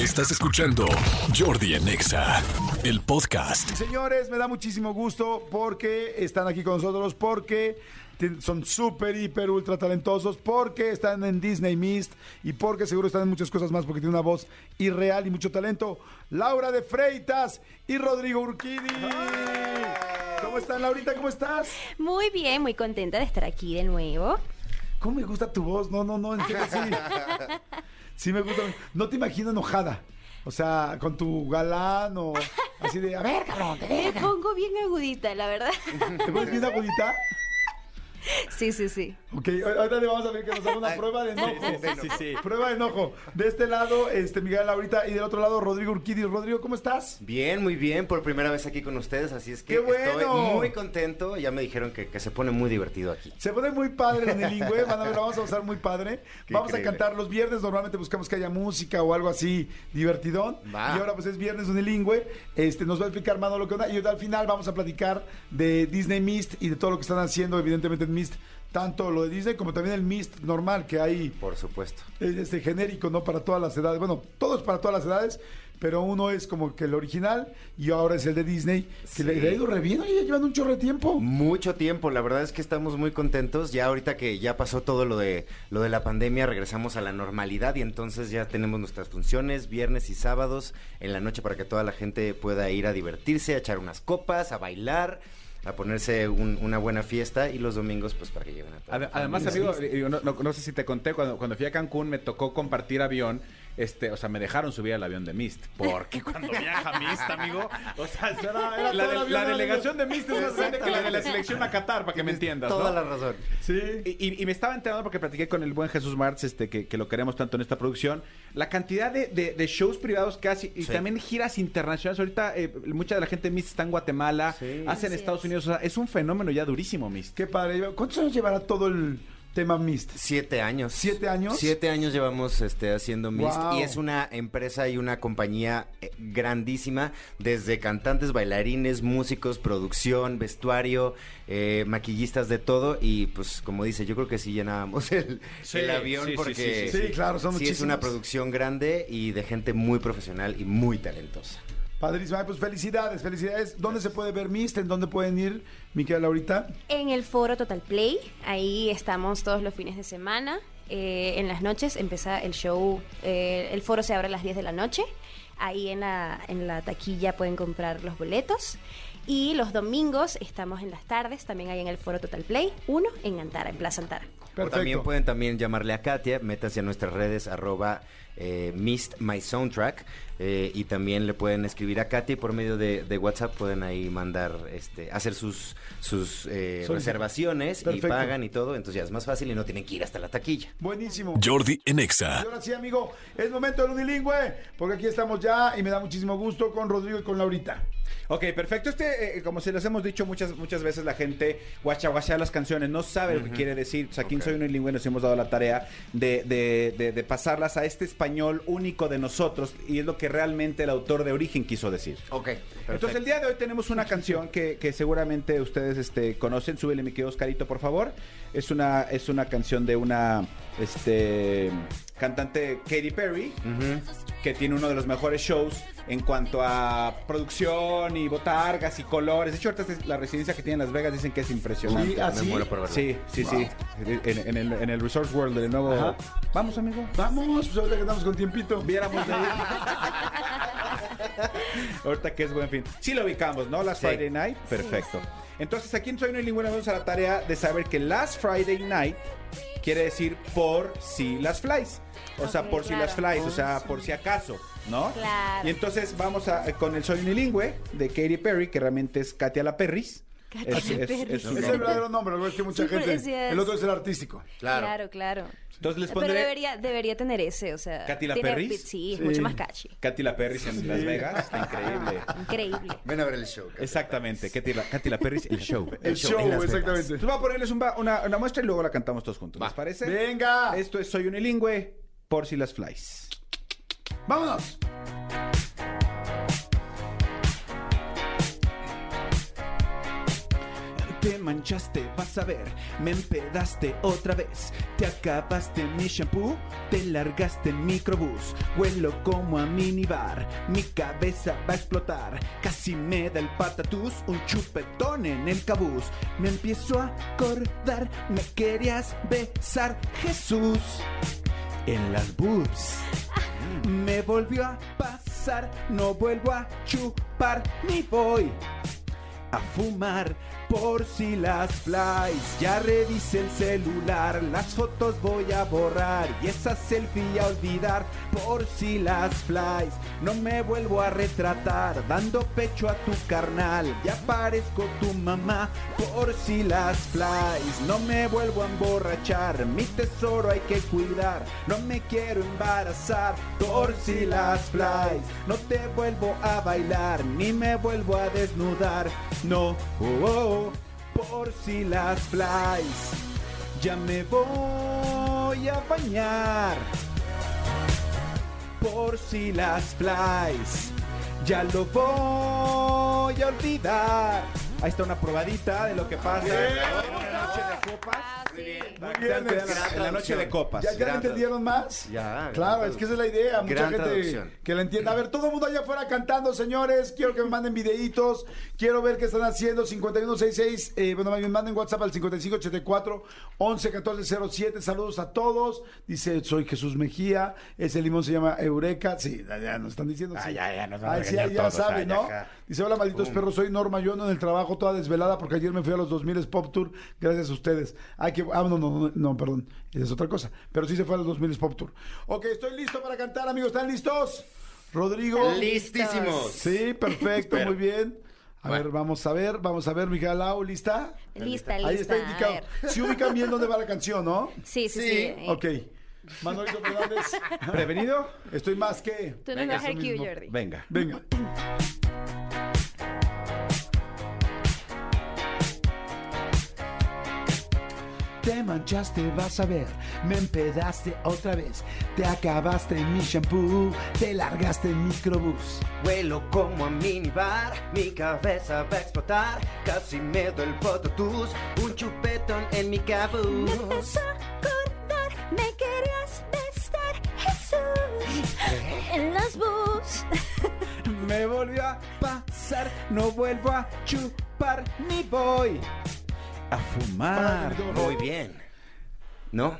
Estás escuchando Jordi en Exa, el podcast. Señores, me da muchísimo gusto porque están aquí con nosotros, porque son súper, hiper, ultra talentosos, porque están en Disney Mist y porque seguro están en muchas cosas más, porque tienen una voz irreal y mucho talento. Laura de Freitas y Rodrigo Urquidi. ¿Cómo están, Laurita? ¿Cómo estás? Muy bien, muy contenta de estar aquí de nuevo. ¿Cómo me gusta tu voz? No, no, no, en serio, sí. Sí me gusta. No te imagino enojada. O sea, con tu galán o así de, a ver, cabrón, te Me pongo bien agudita, la verdad. ¿Te pones bien agudita? Sí, sí, sí. Ok, ahorita le vamos a ver que nos haga una prueba de enojo. sí, sí. Prueba de enojo. De este lado, este Miguel Laurita y del otro lado, Rodrigo Urquidi. Rodrigo, ¿cómo estás? Bien, muy bien, por primera vez aquí con ustedes, así es que ¡Qué bueno! estoy muy contento. Ya me dijeron que, que se pone muy divertido aquí. Se pone muy padre en el lingüe, van a ver, la vamos a usar muy padre. Qué vamos a cantar los viernes, normalmente buscamos que haya música o algo así divertidón. Va. Y ahora pues es viernes unilingüe. Este, nos va a explicar Manolo qué onda. Y al final vamos a platicar de Disney Mist y de todo lo que están haciendo, evidentemente en Mist. Tanto lo de Disney como también el Mist normal que hay Por supuesto. es este genérico, ¿no? Para todas las edades. Bueno, todo es para todas las edades, pero uno es como que el original y ahora es el de Disney, que Sí. le, ha ido re bien, oye, llevan un chorro de tiempo. Mucho tiempo, la verdad es que estamos muy contentos. Ya ahorita que ya pasó todo lo de lo de la pandemia, regresamos a la normalidad y entonces ya tenemos nuestras funciones viernes y sábados en la noche para que toda la gente pueda ir a divertirse, a echar unas copas, a bailar, a ponerse un- una buena fiesta y los domingos pues para que lleguen a Ade- Además, amigo, no, no- no sé si te conté, cuando, cuando fui a Cancún me tocó compartir avión, este, o sea, me dejaron subir al avión de Mist. Porque cuando viaja Mist, amigo, o sea, Era- era la, de- delegación de Mist es más grande que la de la selección a Qatar, para que me entiendas. Toda ¿no? la razón. Sí. Y, y- y me estaba enterando porque platiqué con el buen Jesús Martz, este, que, que lo queremos tanto en esta producción, la cantidad de, de- de shows privados que hace y Sí. también giras internacionales. Ahorita eh, mucha de la gente de Mist está en Guatemala, Sí. hace en Estados es. Unidos, o sea, es un fenómeno ya durísimo, Mist. Qué padre. ¿Cuántos años llevará todo el tema Mist? Siete años. ¿Siete años? Siete años llevamos este, haciendo Mist Wow. y es una empresa y una compañía eh, grandísima, desde cantantes, bailarines, músicos, producción, vestuario, eh, maquillistas de todo y pues como dice, yo creo que sí llenábamos el, Sí, el avión sí, porque sí, sí, sí. Sí, claro, son sí es una producción grande y de gente muy profesional y muy talentosa. Padrísimo. Ay, Pues felicidades, felicidades. ¿Dónde se puede ver Mist? ¿En dónde pueden ir, Miquel Laurita? En el foro Total Play, ahí estamos todos los fines de semana. Eh, en las noches empieza el show, eh, el foro se abre a las 10 de la noche. Ahí en la, en la taquilla pueden comprar los boletos. Y los domingos estamos en las tardes, también ahí en el foro Total Play, uno en Antara, en Plaza Antara. O también pueden también llamarle a Katia, métanse a nuestras redes arroba eh, Mist My Soundtrack eh, y también le pueden escribir a Katia y por medio de, de WhatsApp pueden ahí mandar, este, hacer sus, sus eh, Solicitud. reservaciones Perfecto. y pagan y todo, entonces ya es más fácil y no tienen que ir hasta la taquilla. Buenísimo. Jordi en Y Exa. ahora sí, amigo, es momento del unilingüe, porque aquí estamos ya y me da muchísimo gusto con Rodrigo y con Laurita. Ok, perfecto. Este, eh, como se los hemos dicho muchas muchas veces, la gente guacha guachea las canciones, no sabe lo que quiere decir. O sea, aquí en Ok. Soy Unilingüe nos hemos dado la tarea de, de- de- de pasarlas a este español único de nosotros y es lo que realmente el autor de origen quiso decir. Ok, Entonces el día de hoy tenemos una canción que, que seguramente ustedes este, conocen. Súbele mi querido Oscarito, por favor. Es una, es una canción de una este, cantante Katy Perry, que tiene uno de los mejores shows en cuanto a producción y botargas y colores. De hecho, ahorita la residencia que tiene en Las Vegas dicen que es impresionante. Sí, así. Me muero por verlo. Sí, sí, sí. En, en el, en el Resource World de nuevo. Ajá. Vamos, amigo. Vamos, pues ahorita que estamos con tiempito. Viéramos de Ahorita que es buen fin. Sí lo ubicamos, ¿no? Last Sí. Friday Night. Perfecto. Entonces aquí en Soy No Ninguna vamos a la tarea de saber que Last Friday Night quiere decir por si las flies. O sea, por si las flies, o sea, por si acaso, ¿no? Claro. Y entonces vamos a con el Soy Unilingüe de Katy Perry, que realmente es Katia la Perris. Es- es- Perris. es su Es el verdadero nombre, lo que es que mucha Sí, pero gente. El otro es el artístico. Claro. Claro, claro. Entonces les Pero pondré debería, debería tener ese, o sea. ¿Katy la tiene- Perris? Sí, es mucho más catchy. Katy la Perris en Las Vegas. Está increíble. Increíble. Ven a ver el show. Exactamente, Katy la, Katy la Perris, el show. El show, exactamente. Entonces voy a ponerles un una, una muestra y luego la cantamos todos juntos. ¿Les Va. parece? Venga. Esto es Soy Unilingüe, por si las flies. Vámonos. Te manchaste, vas a ver, me empedaste otra vez. Te acabaste mi shampoo, te largaste en microbús. Huelo como a minibar, mi cabeza va a explotar. Casi me da el patatús, un chupetón en el cabuz. Me empiezo a acordar, me querías besar, Jesús. En las boobs. Me volvió a pasar, no vuelvo a chupar ni voy a fumar por si las flies. Ya revisé el celular, las fotos voy a borrar y esa selfie a olvidar por si las flies. No me vuelvo a retratar dando pecho a tu carnal. Ya parezco tu mamá por si las flies. No me vuelvo a emborrachar, mi tesoro hay que cuidar. No me quiero embarazar por si las flies. No te vuelvo a bailar ni me vuelvo a desnudar. No, oh, oh, por si las flies. Ya me voy a bañar. Por si las flies. Ya lo voy a olvidar. Ahí está una probadita de lo que pasa copas. Ah, sí. Que bien, vean es- en la noche de copas. ¿Ya, ya lo entendieron más? Ya, Claro, es que esa es la idea. Mucha Gran gente traducción. que la entienda. A ver, todo el mundo allá afuera cantando, señores. Quiero que me manden videitos. Quiero ver qué están haciendo. 5166. Eh, bueno, me manden WhatsApp al 5584 111407. Saludos a todos. Dice, soy Jesús Mejía. Ese limón se llama Eureka. Sí, ya, ya nos están diciendo. Ah, sí. ya, ya, nos van a Ay, sí, regañar ya todos, saben, ay, ¿no? Dice, hola, malditos perros. Soy Norma. Yo ando en el trabajo toda desvelada porque ayer me fui a los 2000 Pop Tour. Gracias a ustedes. Ay, que, ah, no, no, no, no, perdón. Esa es otra cosa. Pero sí se fue a los 2000 Pop Tour. Ok, estoy listo para cantar, amigos. ¿Están listos? Rodrigo. Listísimos. Sí, perfecto, muy bien. A ver, vamos a ver, vamos a ver, Miguel Lau, ¿lista? Lista, lista. Ahí está indicado. Si ubican bien dónde va la canción, ¿no? Sí, sí, Sí. sí. Ok. Manolito Fernández. ¿Prevenido? Estoy más que. Tú no Venga, vas a eso Q, mismo. Jordi. Venga. Venga. Te manchaste, vas a ver, me empedaste otra vez. Te acabaste en mi shampoo, te largaste en microbús. Huelo como a minibar, mi cabeza va a explotar. Casi me doy el pototus, un chupetón en mi Me cabuz. empezó a acordar, me querías besar, Jesús. En los bus. Me volvió a pasar, no vuelvo a chupar ni voy a fumar. Muy bien. ¿No?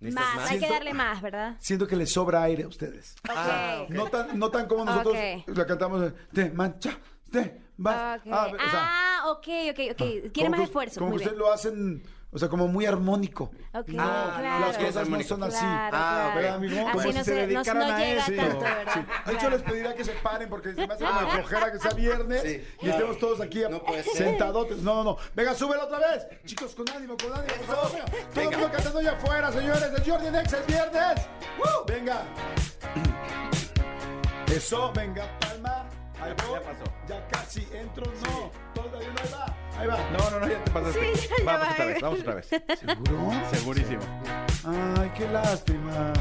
¿Necesitas Más, hay que darle más, ¿verdad? Siento que les sobra aire a ustedes. Ah, ok. No tan, no tan como nosotros Ok. la cantamos. de, Te manchaste, vas. Ok. Ah, o sea, Ah, ok, ok, ok. Quiere como más que- esfuerzo. Como muy que bien. ustedes lo hacen, o sea, como muy armónico. Ok, Ah, claro. Las cosas no son así. Claro, Ah, claro. ¿verdad, amigo? Así Como no, si se se, no, dedicaran no a llega eso. tanto, ¿verdad? De hecho, les pediría que se paren porque se me hace como flojera que sea viernes Sí, y estemos todos aquí No sentadotes. No, no, no. Venga, súbelo otra vez. Chicos, con ánimo, con ánimo, por favor. Todo el mundo cantando allá afuera, señores. El Jordi Nex es viernes. ¡Woo! Venga. Eso, venga, palma. Ahí voy. Ya pasó. Ya casi entro, no. Todavía no, ahí va. Ahí va. No, no, no, ya te pasaste. Sí, ya, ya vamos va. otra vez, vamos otra vez. ¿Seguro? Segurísimo. Ay, qué lástima.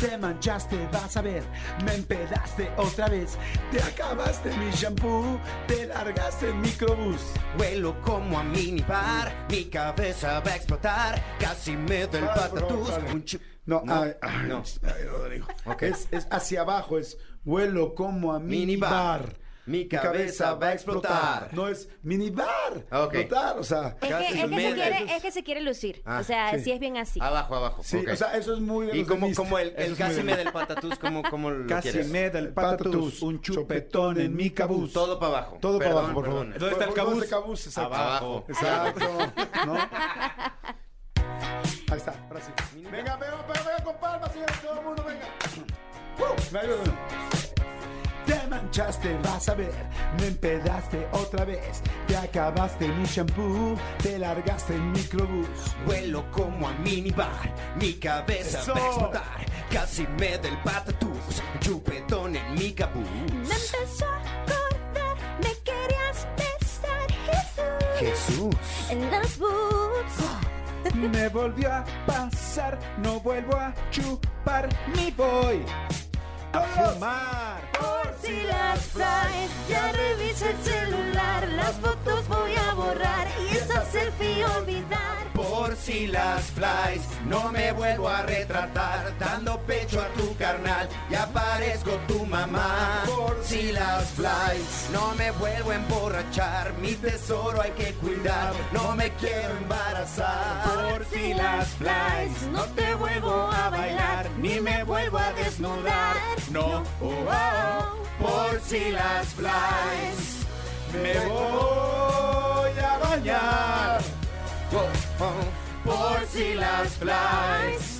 Te manchaste, vas a ver, me empedaste otra vez. Te acabaste mi shampoo, te largaste en microbús. Huelo como a minibar, mi cabeza va a explotar. Casi me doy el favor, patatús, un No, No, ay, ay, no. ay, Rodrigo. Ok. Es, es hacia abajo, es vuelo como a minibar. Minibar. Mi cabeza va a explotar. No es minibar. Ok. Explotar, o sea. Es Casi que, es, que se quiere, es que se quiere lucir. Ah, o sea, sí. si es bien así. Abajo, abajo. Sí, o sea, eso es muy de Y como, como el, el casi me de- del patatús, como, como lo Casi quieres? me da el Patatús, un chupetón en mi cabuz. Todo para abajo. Todo para abajo, por favor. ¿Dónde está el ¿Dónde cabuz? está el cabuz? Exacto. Abajo. Exacto. ¿No? Ahí está, ahora sí. Venga, venga, venga, venga con palmas, señores, todo el mundo, venga. Uh, me ayudan. Te manchaste, vas a ver, me empedaste otra vez. Te acabaste mi shampoo, te largaste en microbús. Vuelo como a minibar, mi cabeza Eso. va a explotar. Casi me del patatús, chupetón en mi cabuz. Me empezó a acordar, me querías besar, Jesús. Jesús. En los boobs. Me volvió a pasar, no vuelvo a chupar ni voy a fumar. Si las flies. Ya revisa el celular, las fotos voy a borrar y esa selfie olvidar. Por si las flies, no me vuelvo a retratar, dando pecho a tu carnal, ya parezco tu mamá. Por si las flies, no me vuelvo a emborrachar, mi tesoro hay que cuidar, no me quiero embarazar. Por si las flies, no te vuelvo a bailar, ni me vuelvo a desnudar. No. Oh, oh. Por si las flies, Me voy a bañar. oh, oh. por si las flies,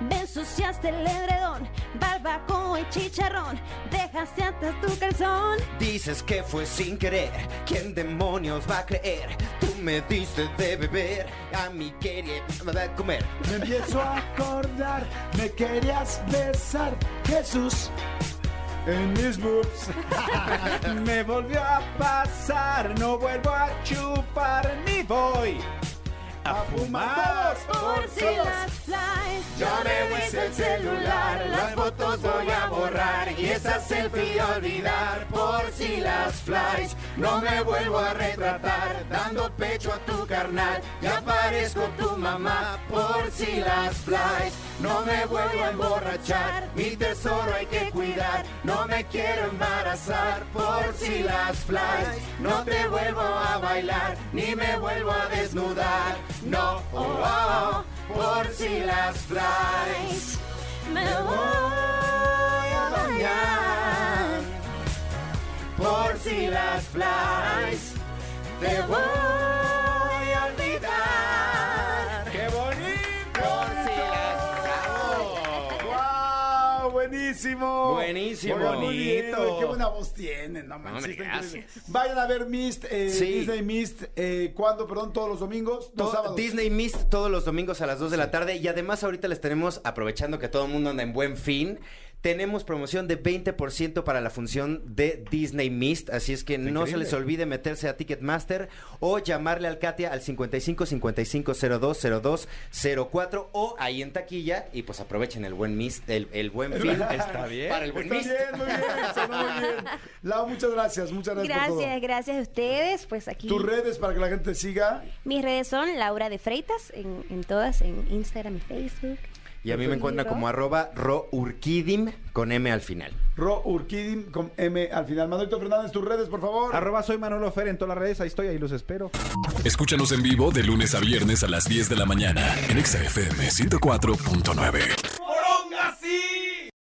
me ensuciaste el edredón, barbacoa y chicharrón, dejaste hasta tu calzón. Dices que fue sin querer, ¿quién demonios va a creer? Tú me diste de beber, a mí quería comer. Me empiezo a acordar, me querías besar, Jesús, en mis boobs. Me volvió a pasar, no vuelvo a chupar ni voy a fumar. Por si las flies, Ya me hice el celular, las fotos voy a borrar y esa selfie a olvidar. Por si las flies, no me vuelvo a retratar, dando pecho a tu carnal, ya parezco tu mamá. Por si las flies, no me vuelvo a emborrachar, mi tesoro hay que cuidar, no me quiero embarazar. Por si las flies, no te vuelvo a bailar, ni me vuelvo a desnudar. No, oh, oh, por si las flies. me voy a bañar. Por si las flies, te voy Buenísimo. Buenísimo. Muy bien, Bonito. Qué buena voz tienen, no manches, gracias. Vayan a ver Mist, eh, Sí. Disney Mist, eh, ¿cuándo? Perdón, todos los domingos, los To- sábados. Disney Mist todos los domingos a las 2 de la tarde y además ahorita les tenemos, aprovechando que todo el mundo anda en buen fin, tenemos promoción de 20% para la función de Disney Mist, así es que no se les olvide meterse a Ticketmaster o llamarle al Katia al 55 55 02 02 04 o ahí en taquilla y pues aprovechen el buen Mist, el, el buen fin. Está bien. Para el buen Está Mist. bien, muy bien, sonó muy bien. Lau, muchas gracias, muchas gracias, por Gracias, todo. gracias a ustedes. Pues aquí Tus redes para que la gente te siga. mis redes son Laura de Freitas en, en todas, en Instagram y Facebook. Y a mí me encuentran como arroba rourquidim con M al final. Ro Urquidim con M al final. Manuelito Fernández, tus redes, por favor. Arroba soy Manolo Fer en todas las redes, ahí estoy, ahí los espero. Escúchanos en vivo de lunes a viernes a las 10 de la mañana en Exa FM 104.9.